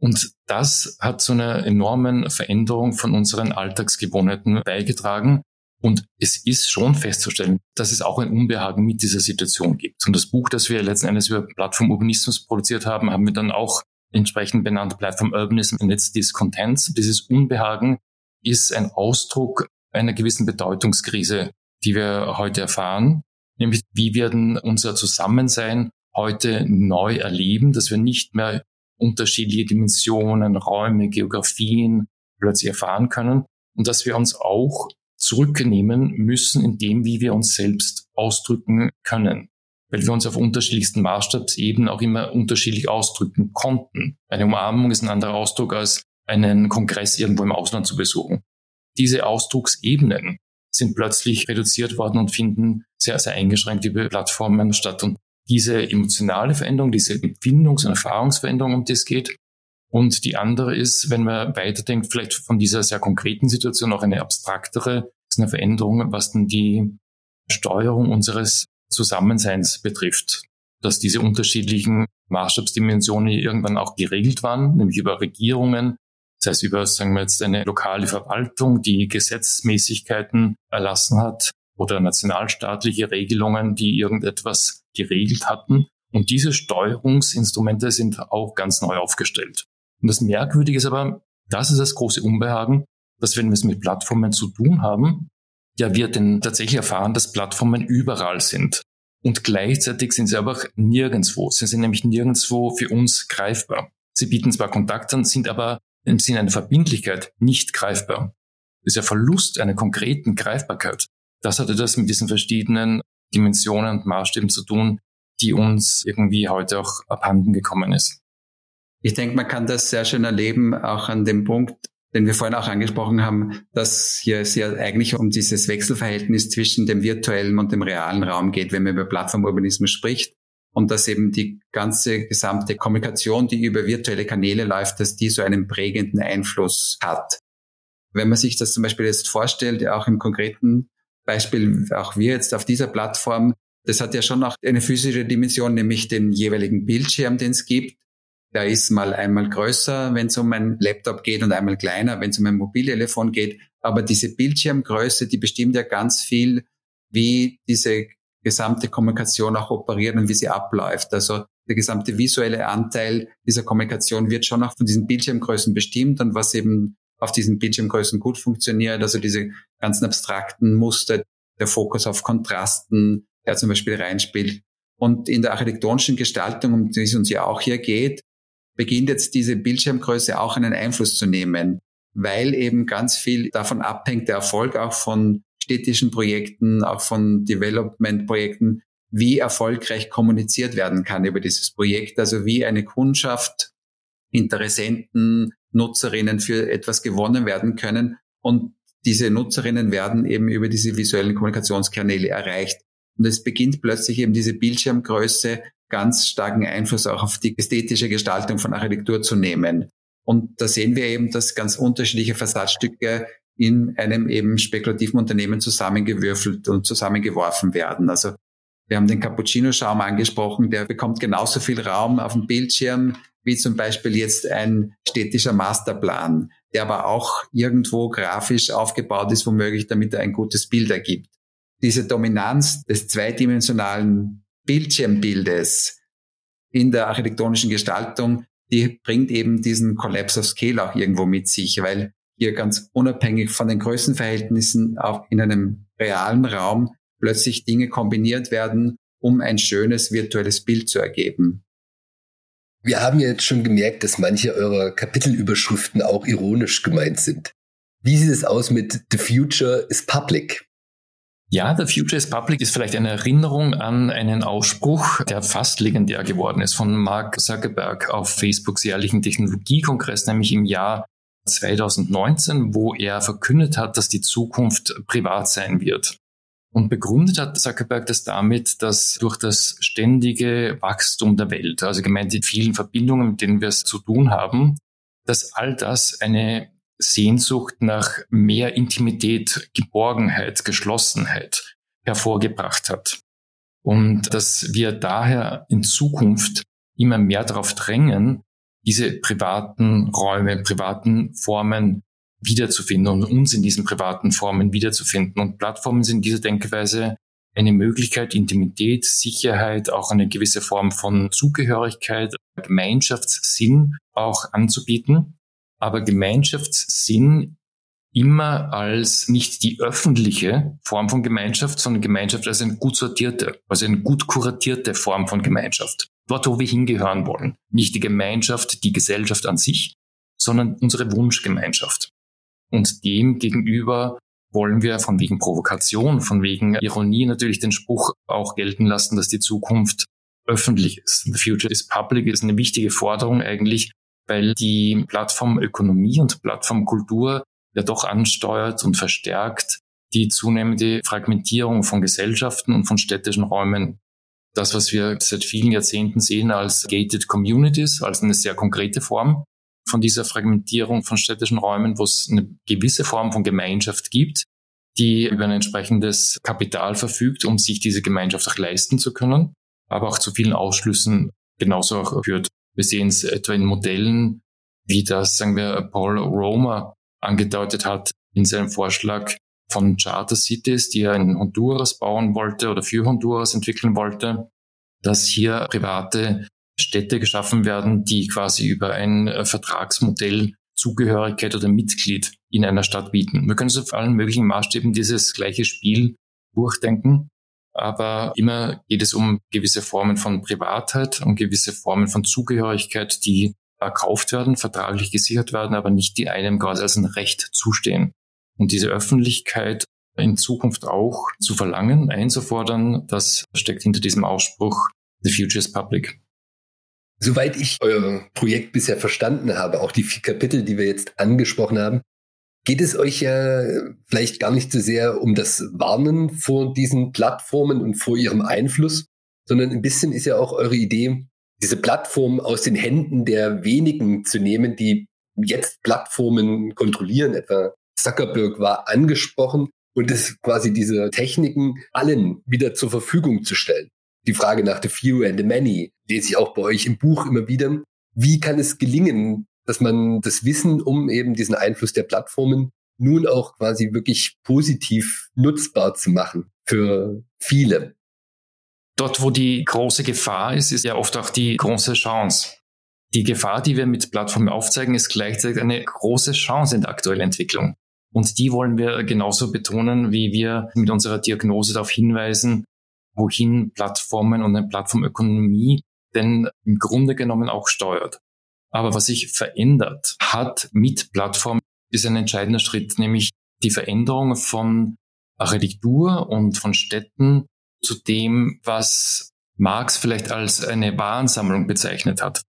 Und das hat zu einer enormen Veränderung von unseren Alltagsgewohnheiten beigetragen. Und es ist schon festzustellen, dass es auch ein Unbehagen mit dieser Situation gibt. Und das Buch, das wir letzten Endes über Plattform Urbanismus produziert haben, haben wir dann auch entsprechend benannt Plattform Urbanism and its Discontents. Dieses Unbehagen ist ein Ausdruck einer gewissen Bedeutungskrise die wir heute erfahren, nämlich wie werden unser Zusammensein heute neu erleben, dass wir nicht mehr unterschiedliche Dimensionen, Räume, Geografien plötzlich erfahren können und dass wir uns auch zurücknehmen müssen in dem, wie wir uns selbst ausdrücken können, weil wir uns auf unterschiedlichsten Maßstabsebenen auch immer unterschiedlich ausdrücken konnten. Eine Umarmung ist ein anderer Ausdruck als einen Kongress irgendwo im Ausland zu besuchen. Diese Ausdrucksebenen sind plötzlich reduziert worden und finden sehr, sehr eingeschränkt über Plattformen statt. Und diese emotionale Veränderung, diese Empfindungs- und Erfahrungsveränderung, um die es geht. Und die andere ist, wenn man weiterdenkt, vielleicht von dieser sehr konkreten Situation auch eine abstraktere, ist eine Veränderung, was denn die Steuerung unseres Zusammenseins betrifft. Dass diese unterschiedlichen Maßstabsdimensionen irgendwann auch geregelt waren, nämlich über Regierungen, das heißt über, sagen wir jetzt, eine lokale Verwaltung, die Gesetzmäßigkeiten erlassen hat oder nationalstaatliche Regelungen, die irgendetwas geregelt hatten. Und diese Steuerungsinstrumente sind auch ganz neu aufgestellt. Und das Merkwürdige ist aber, das ist das große Unbehagen, dass wenn wir es mit Plattformen zu tun haben, ja, wir denn tatsächlich erfahren, dass Plattformen überall sind. Und gleichzeitig sind sie aber nirgendwo. Sie sind nämlich nirgendwo für uns greifbar. Sie bieten zwar Kontakt an, sind aber im Sinne einer Verbindlichkeit nicht greifbar. Ja Verlust einer konkreten Greifbarkeit. Das hatte das mit diesen verschiedenen Dimensionen und Maßstäben zu tun, die uns irgendwie heute auch abhanden gekommen ist. Ich denke, man kann das sehr schön erleben, auch an dem Punkt, den wir vorhin auch angesprochen haben, dass hier es ja eigentlich um dieses Wechselverhältnis zwischen dem virtuellen und dem realen Raum geht, wenn man über Plattformurbanismus spricht. Und dass eben die ganze gesamte Kommunikation, die über virtuelle Kanäle läuft, dass die so einen prägenden Einfluss hat. Wenn man sich das zum Beispiel jetzt vorstellt, auch im konkreten Beispiel, auch wir jetzt auf dieser Plattform, das hat ja schon auch eine physische Dimension, nämlich den jeweiligen Bildschirm, den es gibt. Der ist mal einmal größer, wenn es um ein Laptop geht und einmal kleiner, wenn es um ein Mobiltelefon geht. Aber diese Bildschirmgröße, die bestimmt ja ganz viel, wie diese gesamte Kommunikation auch operiert und wie sie abläuft. Also der gesamte visuelle Anteil dieser Kommunikation wird schon auch von diesen Bildschirmgrößen bestimmt und was eben auf diesen Bildschirmgrößen gut funktioniert, also diese ganzen abstrakten Muster, der Fokus auf Kontrasten, der zum Beispiel reinspielt. Und in der architektonischen Gestaltung, um die es uns ja auch hier geht, beginnt jetzt diese Bildschirmgröße auch einen Einfluss zu nehmen, weil eben ganz viel davon abhängt, der Erfolg auch von städtischen Projekten, auch von Development-Projekten, wie erfolgreich kommuniziert werden kann über dieses Projekt, also wie eine Kundschaft, Interessenten, Nutzerinnen für etwas gewonnen werden können. Und diese Nutzerinnen werden eben über diese visuellen Kommunikationskanäle erreicht. Und es beginnt plötzlich eben diese Bildschirmgröße ganz starken Einfluss auch auf die ästhetische Gestaltung von Architektur zu nehmen. Und da sehen wir eben, dass ganz unterschiedliche Fassadstücke in einem eben spekulativen Unternehmen zusammengewürfelt und zusammengeworfen werden. Also wir haben den Cappuccino-Schaum angesprochen, der bekommt genauso viel Raum auf dem Bildschirm wie zum Beispiel jetzt ein städtischer Masterplan, der aber auch irgendwo grafisch aufgebaut ist, womöglich damit er ein gutes Bild ergibt. Diese Dominanz des zweidimensionalen Bildschirmbildes in der architektonischen Gestaltung, die bringt eben diesen Collapse of Scale auch irgendwo mit sich, weil hier ganz unabhängig von den Größenverhältnissen auch in einem realen Raum plötzlich Dinge kombiniert werden, um ein schönes virtuelles Bild zu ergeben. Wir haben ja jetzt schon gemerkt, dass manche eurer Kapitelüberschriften auch ironisch gemeint sind. Wie sieht es aus mit The Future is Public? Ja, The Future is Public ist vielleicht eine Erinnerung an einen Ausspruch, der fast legendär geworden ist von Mark Zuckerberg auf Facebooks jährlichen Technologiekongress, nämlich im Jahr 2019, wo er verkündet hat, dass die Zukunft privat sein wird. Und begründet hat Zuckerberg das damit, dass durch das ständige Wachstum der Welt, also gemeint die vielen Verbindungen, mit denen wir es zu tun haben, dass all das eine Sehnsucht nach mehr Intimität, Geborgenheit, Geschlossenheit hervorgebracht hat. Und dass wir daher in Zukunft immer mehr darauf drängen, diese privaten Räume, privaten Formen wiederzufinden und uns in diesen privaten Formen wiederzufinden. Und Plattformen sind in dieser Denkweise eine Möglichkeit, Intimität, Sicherheit, auch eine gewisse Form von Zugehörigkeit, Gemeinschaftssinn auch anzubieten. Aber Gemeinschaftssinn immer als nicht die öffentliche Form von Gemeinschaft, sondern Gemeinschaft als eine gut sortierte, also eine gut kuratierte Form von Gemeinschaft. Dort, wo wir hingehören wollen. Nicht die Gemeinschaft, die Gesellschaft an sich, sondern unsere Wunschgemeinschaft. Und dem gegenüber wollen wir von wegen Provokation, von wegen Ironie natürlich den Spruch auch gelten lassen, dass die Zukunft öffentlich ist. The future is public ist eine wichtige Forderung eigentlich, weil die Plattformökonomie und Plattformkultur ja doch ansteuert und verstärkt die zunehmende Fragmentierung von Gesellschaften und von städtischen Räumen. Das, was wir seit vielen Jahrzehnten sehen als gated communities, als eine sehr konkrete Form, von dieser Fragmentierung von städtischen Räumen, wo es eine gewisse Form von Gemeinschaft gibt, die über ein entsprechendes Kapital verfügt, um sich diese Gemeinschaft auch leisten zu können, aber auch zu vielen Ausschlüssen genauso auch führt. Wir sehen es etwa in Modellen, wie das, sagen wir, Paul Roma angedeutet hat in seinem Vorschlag von Charter Cities, die er in Honduras bauen wollte oder für Honduras entwickeln wollte, dass hier private Städte geschaffen werden, die quasi über ein äh, Vertragsmodell Zugehörigkeit oder Mitglied in einer Stadt bieten. Wir können uns auf allen möglichen Maßstäben dieses gleiche Spiel durchdenken, aber immer geht es um gewisse Formen von Privatheit und gewisse Formen von Zugehörigkeit, die erkauft werden, vertraglich gesichert werden, aber nicht die einem quasi als ein Recht zustehen. Und diese Öffentlichkeit in Zukunft auch zu verlangen, einzufordern, das steckt hinter diesem Ausspruch, The Future is Public. Soweit ich euer Projekt bisher verstanden habe, auch die vier Kapitel, die wir jetzt angesprochen haben, geht es euch ja vielleicht gar nicht so sehr um das Warnen vor diesen Plattformen und vor ihrem Einfluss, sondern ein bisschen ist ja auch eure Idee, diese Plattformen aus den Händen der wenigen zu nehmen, die jetzt Plattformen kontrollieren. Etwa Zuckerberg war angesprochen und es quasi diese Techniken allen wieder zur Verfügung zu stellen. Die Frage nach the few and the many lese ich auch bei euch im Buch immer wieder. Wie kann es gelingen, dass man das Wissen um eben diesen Einfluss der Plattformen nun auch quasi wirklich positiv nutzbar zu machen für viele? Dort, wo die große Gefahr ist, ist ja oft auch die große Chance. Die Gefahr, die wir mit Plattformen aufzeigen, ist gleichzeitig eine große Chance in der aktuellen Entwicklung. Und die wollen wir genauso betonen, wie wir mit unserer Diagnose darauf hinweisen, wohin Plattformen und eine Plattformökonomie denn im Grunde genommen auch steuert. Aber was sich verändert hat mit Plattformen, ist ein entscheidender Schritt, nämlich die Veränderung von Architektur und von Städten zu dem, was Marx vielleicht als eine Warensammlung bezeichnet hat.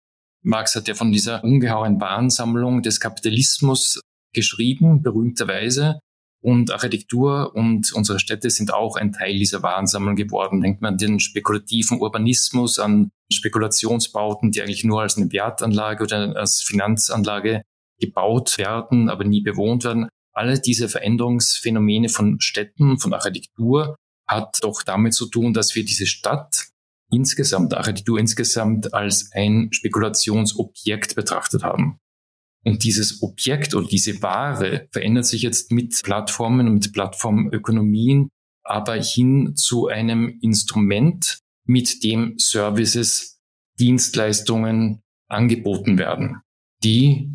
Marx hat ja von dieser ungeheuren Warensammlung des Kapitalismus geschrieben, berühmterweise. Und Architektur und unsere Städte sind auch ein Teil dieser Warensammlung geworden. Denkt man an den spekulativen Urbanismus, an Spekulationsbauten, die eigentlich nur als eine Wertanlage oder als Finanzanlage gebaut werden, aber nie bewohnt werden. Alle diese Veränderungsphänomene von Städten, von Architektur hat doch damit zu tun, dass wir diese Stadt insgesamt, Architektur insgesamt als ein Spekulationsobjekt betrachtet haben. Und dieses Objekt oder diese Ware verändert sich jetzt mit Plattformen und mit Plattformökonomien, aber hin zu einem Instrument, mit dem Services, Dienstleistungen angeboten werden, die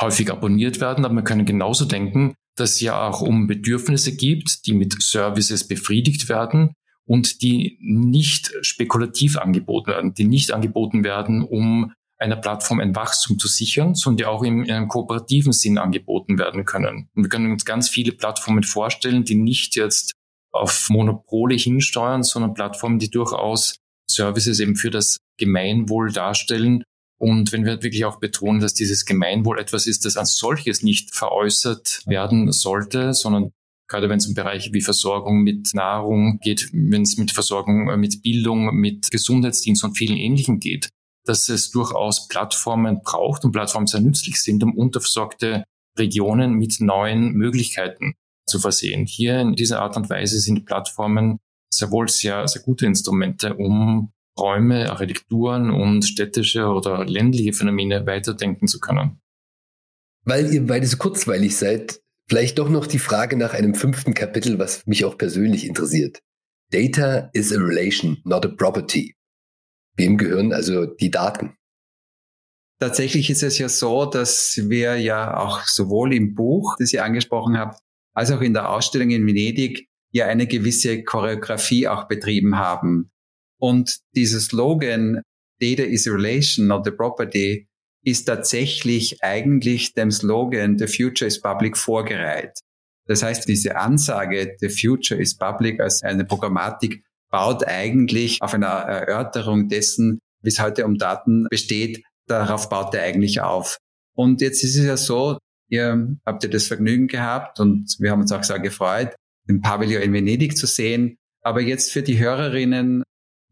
häufig abonniert werden, aber man kann genauso denken, dass es ja auch um Bedürfnisse gibt, die mit Services befriedigt werden und die nicht spekulativ angeboten werden, die nicht angeboten werden, um einer Plattform ein Wachstum zu sichern, sondern die auch in, einem kooperativen Sinn angeboten werden können. Und wir können uns ganz viele Plattformen vorstellen, die nicht jetzt auf Monopole hinsteuern, sondern Plattformen, die durchaus Services eben für das Gemeinwohl darstellen. Und wenn wir wirklich auch betonen, dass dieses Gemeinwohl etwas ist, das als solches nicht veräußert werden sollte, sondern gerade wenn es um Bereiche wie Versorgung mit Nahrung geht, wenn es mit Versorgung äh, mit Bildung, mit Gesundheitsdienst und vielen Ähnlichen geht, dass es durchaus Plattformen braucht und Plattformen sehr nützlich sind, um unterversorgte Regionen mit neuen Möglichkeiten zu versehen. Hier in dieser Art und Weise sind Plattformen sehr wohl sehr, sehr gute Instrumente, um Räume, Architekturen und städtische oder ländliche Phänomene weiterdenken zu können. Weil ihr beide so kurzweilig seid, vielleicht doch noch die Frage nach einem fünften Kapitel, was mich auch persönlich interessiert. Data is a relation, not a property. Wem gehören also die Daten? Tatsächlich ist es ja so, dass wir ja auch sowohl im Buch, das ihr angesprochen habt, als auch in der Ausstellung in Venedig ja eine gewisse Choreografie auch betrieben haben. Und dieses Slogan Data is a relation, not a property, ist tatsächlich eigentlich dem Slogan The Future is Public vorgereiht. Das heißt, diese Ansage The Future is Public als eine Programmatik baut eigentlich auf einer Erörterung dessen, wie es heute um Daten besteht, darauf baut er eigentlich auf. Und jetzt ist es ja so, ihr habt ja das Vergnügen gehabt und wir haben uns auch sehr gefreut, den Pavillon in Venedig zu sehen. Aber jetzt für die Hörerinnen,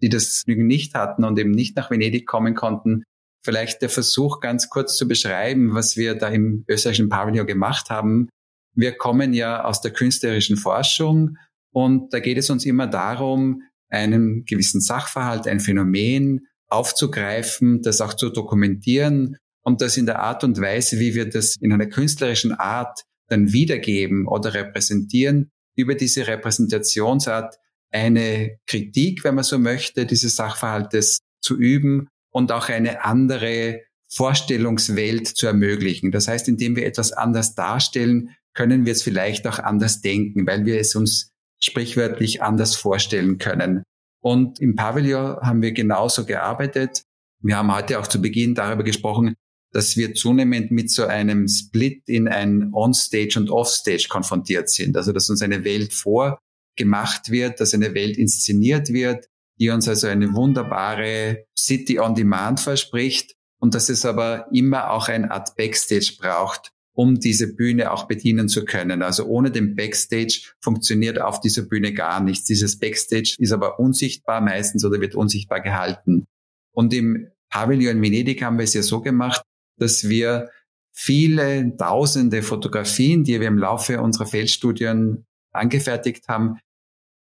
die das Vergnügen nicht hatten und eben nicht nach Venedig kommen konnten, vielleicht der Versuch ganz kurz zu beschreiben, was wir da im österreichischen Pavillon gemacht haben. Wir kommen ja aus der künstlerischen Forschung und da geht es uns immer darum, einen gewissen Sachverhalt, ein Phänomen aufzugreifen, das auch zu dokumentieren und das in der Art und Weise, wie wir das in einer künstlerischen Art dann wiedergeben oder repräsentieren, über diese Repräsentationsart eine Kritik, wenn man so möchte, dieses Sachverhaltes zu üben und auch eine andere Vorstellungswelt zu ermöglichen. Das heißt, indem wir etwas anders darstellen, können wir es vielleicht auch anders denken, weil wir es uns sprichwörtlich anders vorstellen können. Und im Pavillon haben wir genauso gearbeitet. Wir haben heute auch zu Beginn darüber gesprochen, dass wir zunehmend mit so einem Split in ein On-Stage und Off-Stage konfrontiert sind. Also dass uns eine Welt vorgemacht wird, dass eine Welt inszeniert wird, die uns also eine wunderbare City on Demand verspricht und dass es aber immer auch eine Art Backstage braucht, um diese Bühne auch bedienen zu können. Also ohne den Backstage funktioniert auf dieser Bühne gar nichts. Dieses Backstage ist aber unsichtbar meistens oder wird unsichtbar gehalten. Und im Pavillon Venedig haben wir es ja so gemacht, dass wir viele tausende Fotografien, die wir im Laufe unserer Feldstudien angefertigt haben,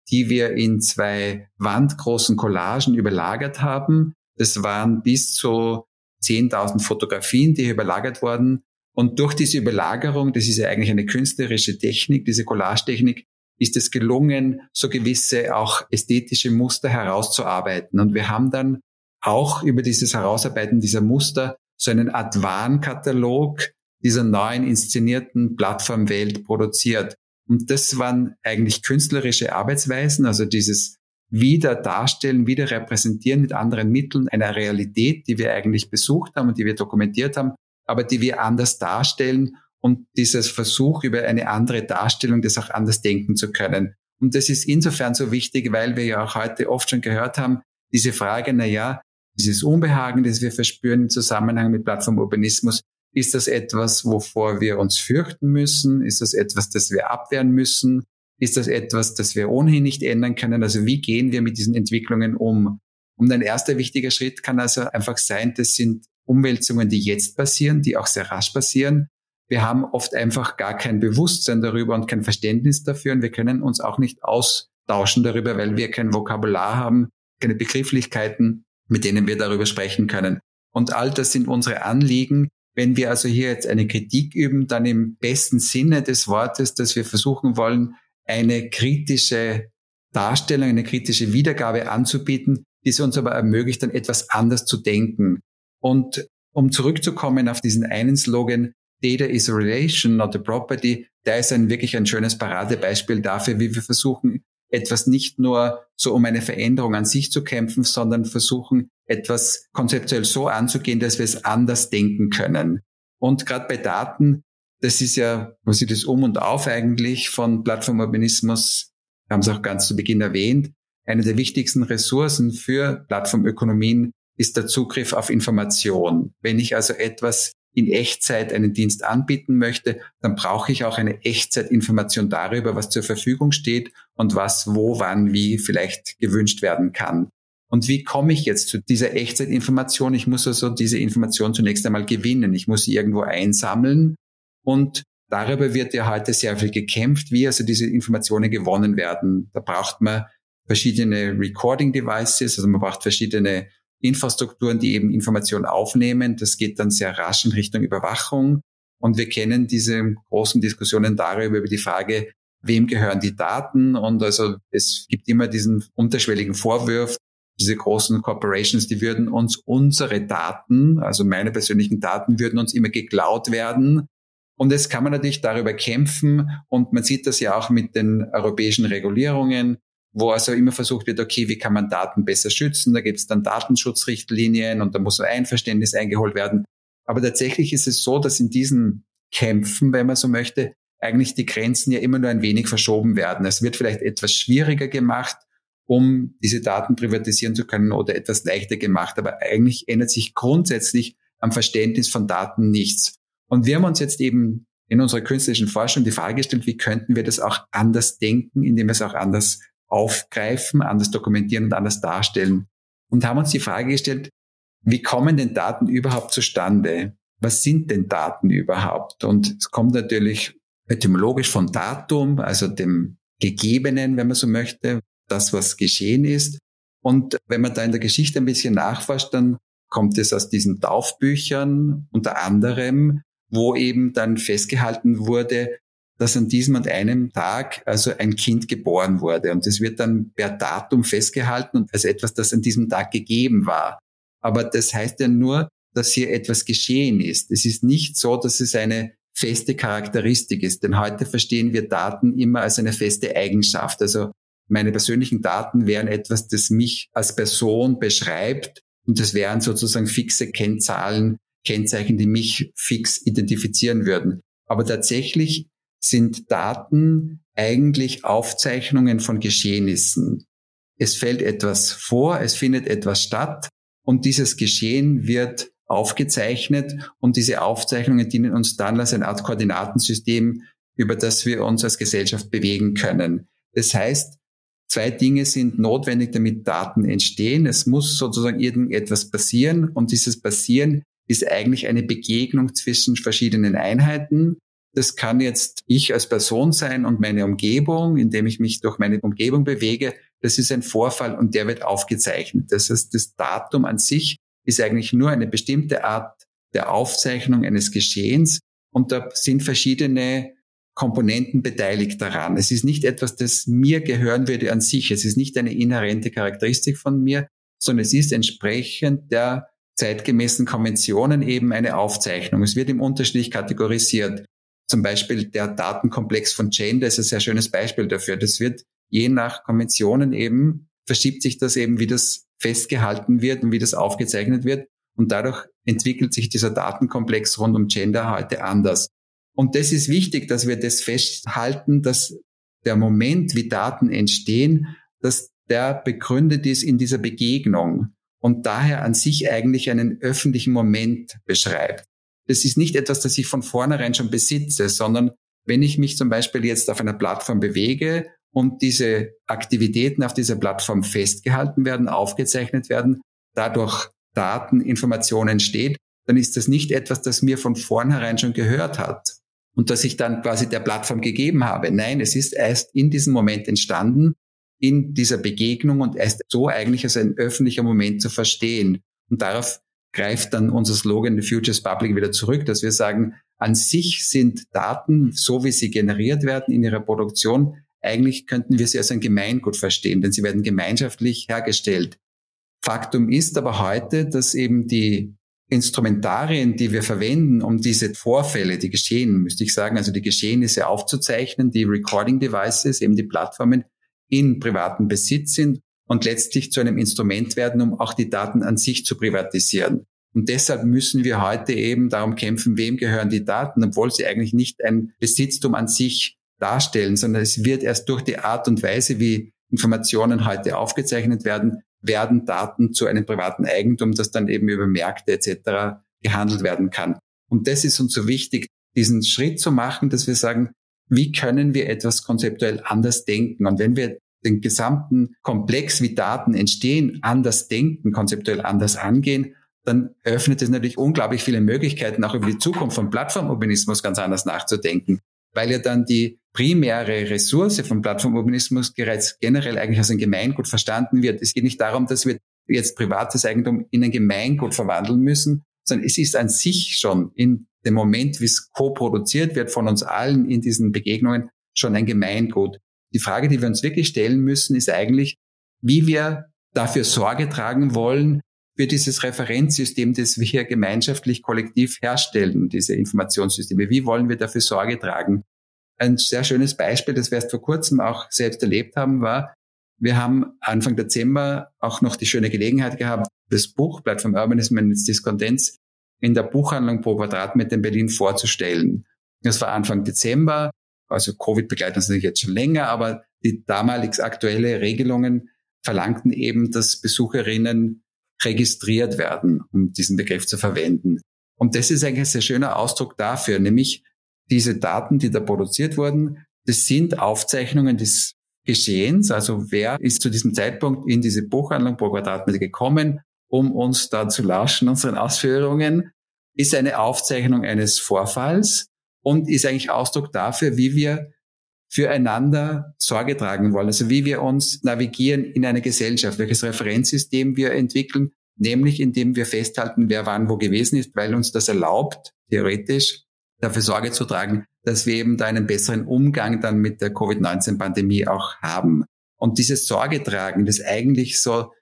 die wir in zwei wandgroßen Collagen überlagert haben. Das waren bis zu 10.000 Fotografien, die überlagert wurden. Und durch diese Überlagerung, das ist ja eigentlich eine künstlerische Technik, diese Collage-Technik, ist es gelungen, so gewisse auch ästhetische Muster herauszuarbeiten. Und wir haben dann auch über dieses Herausarbeiten dieser Muster so einen Art Warnkatalog dieser neuen inszenierten Plattformwelt produziert. Und das waren eigentlich künstlerische Arbeitsweisen, also dieses wieder darstellen, wieder repräsentieren mit anderen Mitteln einer Realität, die wir eigentlich besucht haben und die wir dokumentiert haben, aber die wir anders darstellen und dieses Versuch über eine andere Darstellung, das auch anders denken zu können. Und das ist insofern so wichtig, weil wir ja auch heute oft schon gehört haben, diese Frage, na ja, dieses Unbehagen, das wir verspüren im Zusammenhang mit Plattformurbanismus, ist das etwas, wovor wir uns fürchten müssen? Ist das etwas, das wir abwehren müssen? Ist das etwas, das wir ohnehin nicht ändern können? Also wie gehen wir mit diesen Entwicklungen um? Und ein erster wichtiger Schritt kann also einfach sein, das sind Umwälzungen, die jetzt passieren, die auch sehr rasch passieren. Wir haben oft einfach gar kein Bewusstsein darüber und kein Verständnis dafür und wir können uns auch nicht austauschen darüber, weil wir kein Vokabular haben, keine Begrifflichkeiten, mit denen wir darüber sprechen können. Und all das sind unsere Anliegen. Wenn wir also hier jetzt eine Kritik üben, dann im besten Sinne des Wortes, dass wir versuchen wollen, eine kritische Darstellung, eine kritische Wiedergabe anzubieten, die es uns aber ermöglicht, dann etwas anders zu denken. Und um zurückzukommen auf diesen einen Slogan, Data is a relation, not a property, der ist ein wirklich ein schönes Paradebeispiel dafür, wie wir versuchen, etwas nicht nur so um eine Veränderung an sich zu kämpfen, sondern versuchen, etwas konzeptuell so anzugehen, dass wir es anders denken können. Und gerade bei Daten, das ist ja, ich das Um und Auf eigentlich von Plattformurbanismus, wir haben es auch ganz zu Beginn erwähnt, eine der wichtigsten Ressourcen für Plattformökonomien ist der Zugriff auf Information. Wenn ich also etwas in Echtzeit einen Dienst anbieten möchte, dann brauche ich auch eine Echtzeitinformation darüber, was zur Verfügung steht und was wo, wann, wie vielleicht gewünscht werden kann. Und wie komme ich jetzt zu dieser Echtzeitinformation? Ich muss also diese Information zunächst einmal gewinnen. Ich muss sie irgendwo einsammeln und darüber wird ja heute sehr viel gekämpft, wie also diese Informationen gewonnen werden. Da braucht man verschiedene Recording Devices, also man braucht verschiedene Infrastrukturen, die eben Informationen aufnehmen. Das geht dann sehr rasch in Richtung Überwachung. Und wir kennen diese großen Diskussionen darüber, über die Frage, wem gehören die Daten? Und also es gibt immer diesen unterschwelligen Vorwurf, diese großen Corporations, die würden uns unsere Daten, also meine persönlichen Daten, würden uns immer geklaut werden. Und jetzt kann man natürlich darüber kämpfen. Und man sieht das ja auch mit den europäischen Regulierungen wo also immer versucht wird, okay, wie kann man Daten besser schützen? Da gibt es dann Datenschutzrichtlinien und da muss ein Einverständnis eingeholt werden. Aber tatsächlich ist es so, dass in diesen Kämpfen, wenn man so möchte, eigentlich die Grenzen ja immer nur ein wenig verschoben werden. Es wird vielleicht etwas schwieriger gemacht, um diese Daten privatisieren zu können oder etwas leichter gemacht. Aber eigentlich ändert sich grundsätzlich am Verständnis von Daten nichts. Und wir haben uns jetzt eben in unserer künstlerischen Forschung die Frage gestellt, wie könnten wir das auch anders denken, indem wir es auch anders aufgreifen, anders dokumentieren und anders darstellen. Und haben uns die Frage gestellt, wie kommen denn Daten überhaupt zustande? Was sind denn Daten überhaupt? Und es kommt natürlich etymologisch von Datum, also dem Gegebenen, wenn man so möchte, das, was geschehen ist. Und wenn man da in der Geschichte ein bisschen nachforscht, dann kommt es aus diesen Taufbüchern unter anderem, wo eben dann festgehalten wurde, dass an diesem und einem Tag also ein Kind geboren wurde. Und es wird dann per Datum festgehalten und als etwas, das an diesem Tag gegeben war. Aber das heißt ja nur, dass hier etwas geschehen ist. Es ist nicht so, dass es eine feste Charakteristik ist, denn heute verstehen wir Daten immer als eine feste Eigenschaft. Also meine persönlichen Daten wären etwas, das mich als Person beschreibt und das wären sozusagen fixe Kennzahlen, Kennzeichen, die mich fix identifizieren würden. Aber tatsächlich sind Daten eigentlich Aufzeichnungen von Geschehnissen. Es fällt etwas vor, es findet etwas statt und dieses Geschehen wird aufgezeichnet und diese Aufzeichnungen dienen uns dann als eine Art Koordinatensystem, über das wir uns als Gesellschaft bewegen können. Das heißt, zwei Dinge sind notwendig, damit Daten entstehen. Es muss sozusagen irgendetwas passieren und dieses Passieren ist eigentlich eine Begegnung zwischen verschiedenen Einheiten. Das kann jetzt ich als Person sein und meine Umgebung, indem ich mich durch meine Umgebung bewege. Das ist ein Vorfall und der wird aufgezeichnet. Das heißt, das Datum an sich ist eigentlich nur eine bestimmte Art der Aufzeichnung eines Geschehens und da sind verschiedene Komponenten beteiligt daran. Es ist nicht etwas, das mir gehören würde an sich. Es ist nicht eine inhärente Charakteristik von mir, sondern es ist entsprechend der zeitgemäßen Konventionen eben eine Aufzeichnung. Es wird im unterschiedlich kategorisiert. Zum Beispiel der Datenkomplex von Gender ist ein sehr schönes Beispiel dafür. Das wird je nach Konventionen eben, verschiebt sich das eben, wie das festgehalten wird und wie das aufgezeichnet wird. Und dadurch entwickelt sich dieser Datenkomplex rund um Gender heute anders. Und das ist wichtig, dass wir das festhalten, dass der Moment, wie Daten entstehen, dass der begründet ist in dieser Begegnung und daher an sich eigentlich einen öffentlichen Moment beschreibt. Das ist nicht etwas, das ich von vornherein schon besitze, sondern wenn ich mich zum Beispiel jetzt auf einer Plattform bewege und diese Aktivitäten auf dieser Plattform festgehalten werden, aufgezeichnet werden, dadurch Daten, Informationen entsteht, dann ist das nicht etwas, das mir von vornherein schon gehört hat und das ich dann quasi der Plattform gegeben habe. Nein, es ist erst in diesem Moment entstanden, in dieser Begegnung und erst so eigentlich als ein öffentlicher Moment zu verstehen. Und darauf greift dann unser Slogan The Futures Public wieder zurück, dass wir sagen, an sich sind Daten, so wie sie generiert werden in ihrer Produktion, eigentlich könnten wir sie als ein Gemeingut verstehen, denn sie werden gemeinschaftlich hergestellt. Faktum ist aber heute, dass eben die Instrumentarien, die wir verwenden, um diese Vorfälle, die geschehen, müsste ich sagen, also die Geschehnisse aufzuzeichnen, die Recording Devices, eben die Plattformen, in privaten Besitz sind und letztlich zu einem Instrument werden, um auch die Daten an sich zu privatisieren. Und deshalb müssen wir heute eben darum kämpfen, wem gehören die Daten, obwohl sie eigentlich nicht ein Besitztum an sich darstellen, sondern es wird erst durch die Art und Weise, wie Informationen heute aufgezeichnet werden, werden Daten zu einem privaten Eigentum, das dann eben über Märkte etc. gehandelt werden kann. Und das ist uns so wichtig, diesen Schritt zu machen, dass wir sagen, wie können wir etwas konzeptuell anders denken? Und wenn wir den gesamten Komplex, wie Daten entstehen, anders denken, konzeptuell anders angehen, dann öffnet es natürlich unglaublich viele Möglichkeiten, auch über die Zukunft von Plattformurbanismus ganz anders nachzudenken, weil ja dann die primäre Ressource von Plattformurbanismus bereits generell eigentlich als ein Gemeingut verstanden wird. Es geht nicht darum, dass wir jetzt privates Eigentum in ein Gemeingut verwandeln müssen, sondern es ist an sich schon in dem Moment, wie es co-produziert wird von uns allen in diesen Begegnungen, schon ein Gemeingut. Die Frage, die wir uns wirklich stellen müssen, ist eigentlich, wie wir dafür Sorge tragen wollen, für dieses Referenzsystem, das wir hier gemeinschaftlich kollektiv herstellen, diese Informationssysteme. Wie wollen wir dafür Sorge tragen? Ein sehr schönes Beispiel, das wir erst vor kurzem auch selbst erlebt haben, war, wir haben Anfang Dezember auch noch die schöne Gelegenheit gehabt, das Buch Plattform Urbanism and its Discontents in der Buchhandlung pro Quadratmeter in Berlin vorzustellen. Das war Anfang Dezember, also Covid begleitet uns jetzt schon länger, aber die damalig aktuelle Regelungen verlangten eben, dass Besucherinnen registriert werden, um diesen Begriff zu verwenden. Und das ist eigentlich ein sehr schöner Ausdruck dafür, nämlich diese Daten, die da produziert wurden, das sind Aufzeichnungen des Geschehens, also wer ist zu diesem Zeitpunkt in diese Buchhandlung pro Quadratmeter gekommen, um uns da zu lauschen, unseren Ausführungen, ist eine Aufzeichnung eines Vorfalls und ist eigentlich Ausdruck dafür, wie wir füreinander Sorge tragen wollen, also wie wir uns navigieren in einer Gesellschaft, welches Referenzsystem wir entwickeln, nämlich indem wir festhalten, wer wann wo gewesen ist, weil uns das erlaubt, theoretisch dafür Sorge zu tragen, dass wir eben da einen besseren Umgang dann mit der Covid-19-Pandemie auch haben. Und dieses Sorge tragen, das eigentlich so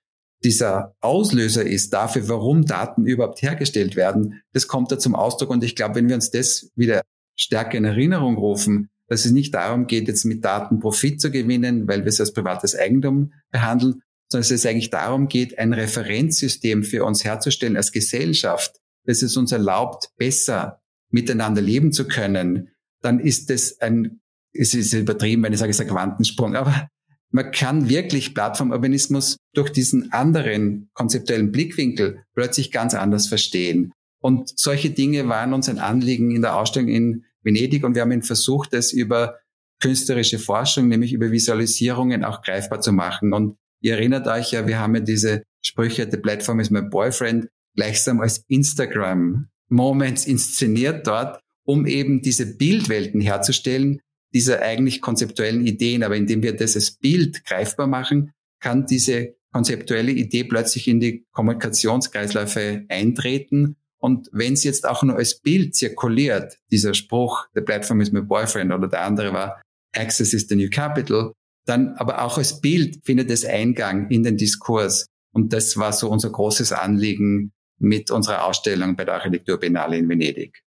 dieser Auslöser ist dafür, warum Daten überhaupt hergestellt werden, das kommt da zum Ausdruck. Und ich glaube, wenn wir uns das wieder stärker in Erinnerung rufen, dass es nicht darum geht, jetzt mit Daten Profit zu gewinnen, weil wir es als privates Eigentum behandeln, sondern dass es eigentlich darum geht, ein Referenzsystem für uns herzustellen als Gesellschaft, dass es uns erlaubt, besser miteinander leben zu können, dann ist es ein, es ist übertrieben, wenn ich sage, es ist ein Quantensprung, aber man kann wirklich Plattformurbanismus durch diesen anderen konzeptuellen Blickwinkel plötzlich ganz anders verstehen. Und solche Dinge waren uns ein Anliegen in der Ausstellung in Venedig und wir haben versucht, es über künstlerische Forschung, nämlich über Visualisierungen auch greifbar zu machen. Und ihr erinnert euch ja, wir haben ja diese Sprüche, the platform is my boyfriend, gleichsam als Instagram Moments inszeniert dort, um eben diese Bildwelten herzustellen, dieser eigentlich konzeptuellen Ideen. Aber indem wir das als Bild greifbar machen, kann diese konzeptuelle Idee plötzlich in die Kommunikationskreisläufe eintreten. Und wenn es jetzt auch nur als Bild zirkuliert, dieser Spruch, the platform is my boyfriend oder der andere war, access is the new capital, dann aber auch als Bild findet es Eingang in den Diskurs. Und das war so unser großes Anliegen mit unserer Ausstellung bei der Architekturbiennale in Venedig.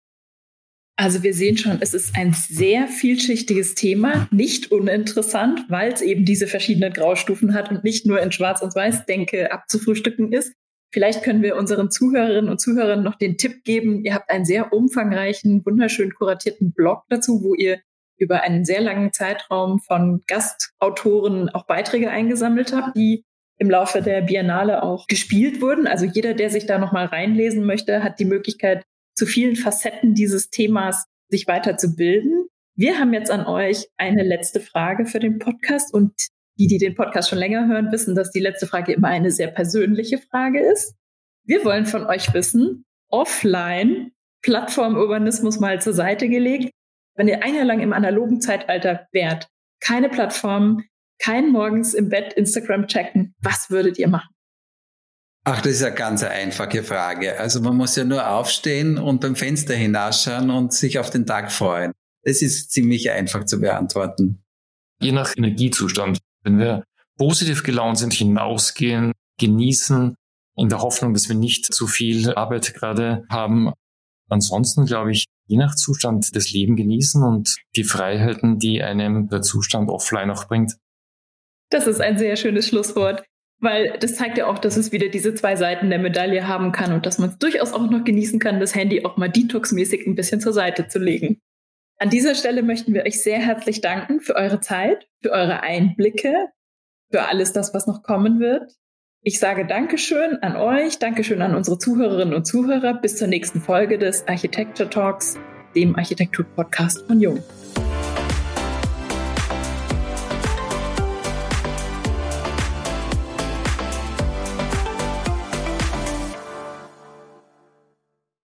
Also wir sehen schon, es ist ein sehr vielschichtiges Thema, nicht uninteressant, weil es eben diese verschiedenen Graustufen hat und nicht nur in Schwarz und Weiß Denke abzufrühstücken ist. Vielleicht können wir unseren Zuhörerinnen und Zuhörern noch den Tipp geben. Ihr habt einen sehr umfangreichen, wunderschön kuratierten Blog dazu, wo ihr über einen sehr langen Zeitraum von Gastautoren auch Beiträge eingesammelt habt, die im Laufe der Biennale auch gespielt wurden. Also jeder, der sich da nochmal reinlesen möchte, hat die Möglichkeit, zu vielen Facetten dieses Themas sich weiterzubilden. Wir haben jetzt an euch eine letzte Frage für den Podcast und die, die den Podcast schon länger hören, wissen, dass die letzte Frage immer eine sehr persönliche Frage ist. Wir wollen von euch wissen, offline Plattformurbanismus mal zur Seite gelegt. Wenn ihr ein Jahr lang im analogen Zeitalter wärt, keine Plattform, kein morgens im Bett Instagram checken, was würdet ihr machen? Ach, das ist eine ganz einfache Frage. Also man muss ja nur aufstehen und beim Fenster hinausschauen und sich auf den Tag freuen. Das ist ziemlich einfach zu beantworten. Je nach Energiezustand. Wenn wir positiv gelaunt sind, hinausgehen, genießen, in der Hoffnung, dass wir nicht zu viel Arbeit gerade haben. Ansonsten glaube ich, je nach Zustand das Leben genießen und die Freiheiten, die einem der Zustand offline auch bringt. Das ist ein sehr schönes Schlusswort. Weil das zeigt ja auch, dass es wieder diese zwei Seiten der Medaille haben kann und dass man es durchaus auch noch genießen kann, das Handy auch mal detoxmäßig ein bisschen zur Seite zu legen. An dieser Stelle möchten wir euch sehr herzlich danken für eure Zeit, für eure Einblicke, für alles das, was noch kommen wird. Ich sage Dankeschön an euch, Dankeschön an unsere Zuhörerinnen und Zuhörer. Bis zur nächsten Folge des Architecture Talks, dem Architektur-Podcast von Jung.